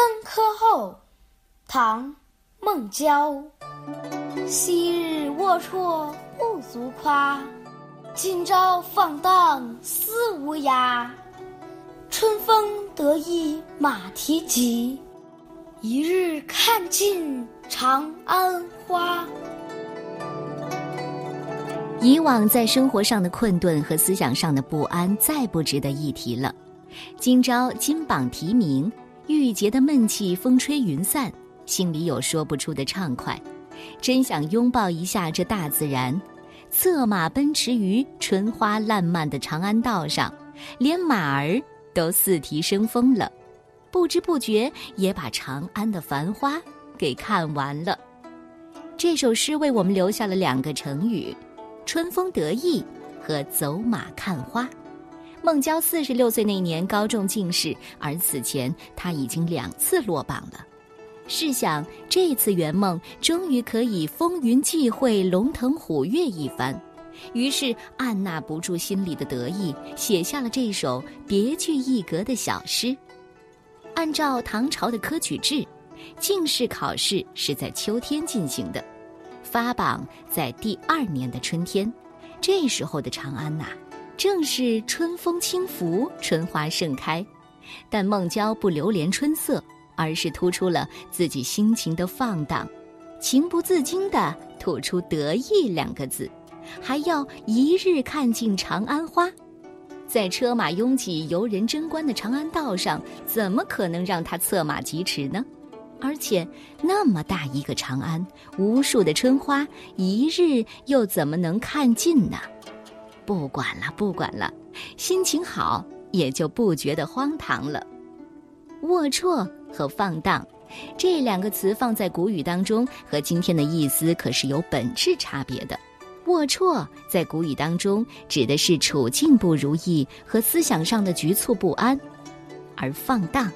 登科后，唐·孟郊。昔日龌龊不足夸，今朝放荡思无涯。春风得意马蹄疾，一日看尽长安花。以往在生活上的困顿和思想上的不安，再不值得一提了。今朝金榜题名，郁结的闷气风吹云散，心里有说不出的畅快，真想拥抱一下这大自然。策马奔驰于春花烂漫的长安道上，连马儿都四蹄生风了，不知不觉也把长安的繁花给看完了。这首诗为我们留下了两个成语：春风得意和走马看花。孟郊四十六岁那年高中进士，而此前他已经两次落榜了。试想，这次圆梦终于可以风云际会、龙腾虎跃一番，于是按捺不住心里的得意，写下了这首别具一格的小诗。按照唐朝的科举制，进士考试是在秋天进行的，发榜在第二年的春天。这时候的长安呐。正是春风轻拂，春花盛开，但孟郊不流连春色，而是突出了自己心情的放荡，情不自禁地吐出“得意”两个字，还要一日看尽长安花。在车马拥挤、游人争观的长安道上，怎么可能让他策马疾驰呢？而且那么大一个长安，无数的春花，一日又怎么能看尽呢？不管了，不管了，心情好也就不觉得荒唐了。龌龊和放荡这两个词放在古语当中，和今天的意思可是有本质差别的。龌龊在古语当中指的是处境不如意和思想上的局促不安，而放荡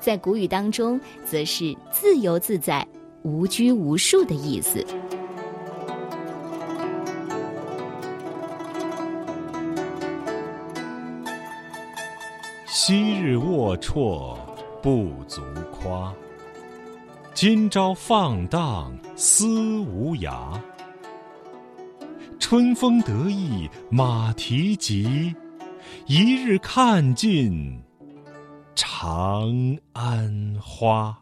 在古语当中则是自由自在、无拘无束的意思。昔日龌龊不足夸，今朝放荡思无涯。春风得意马蹄疾，一日看尽长安花。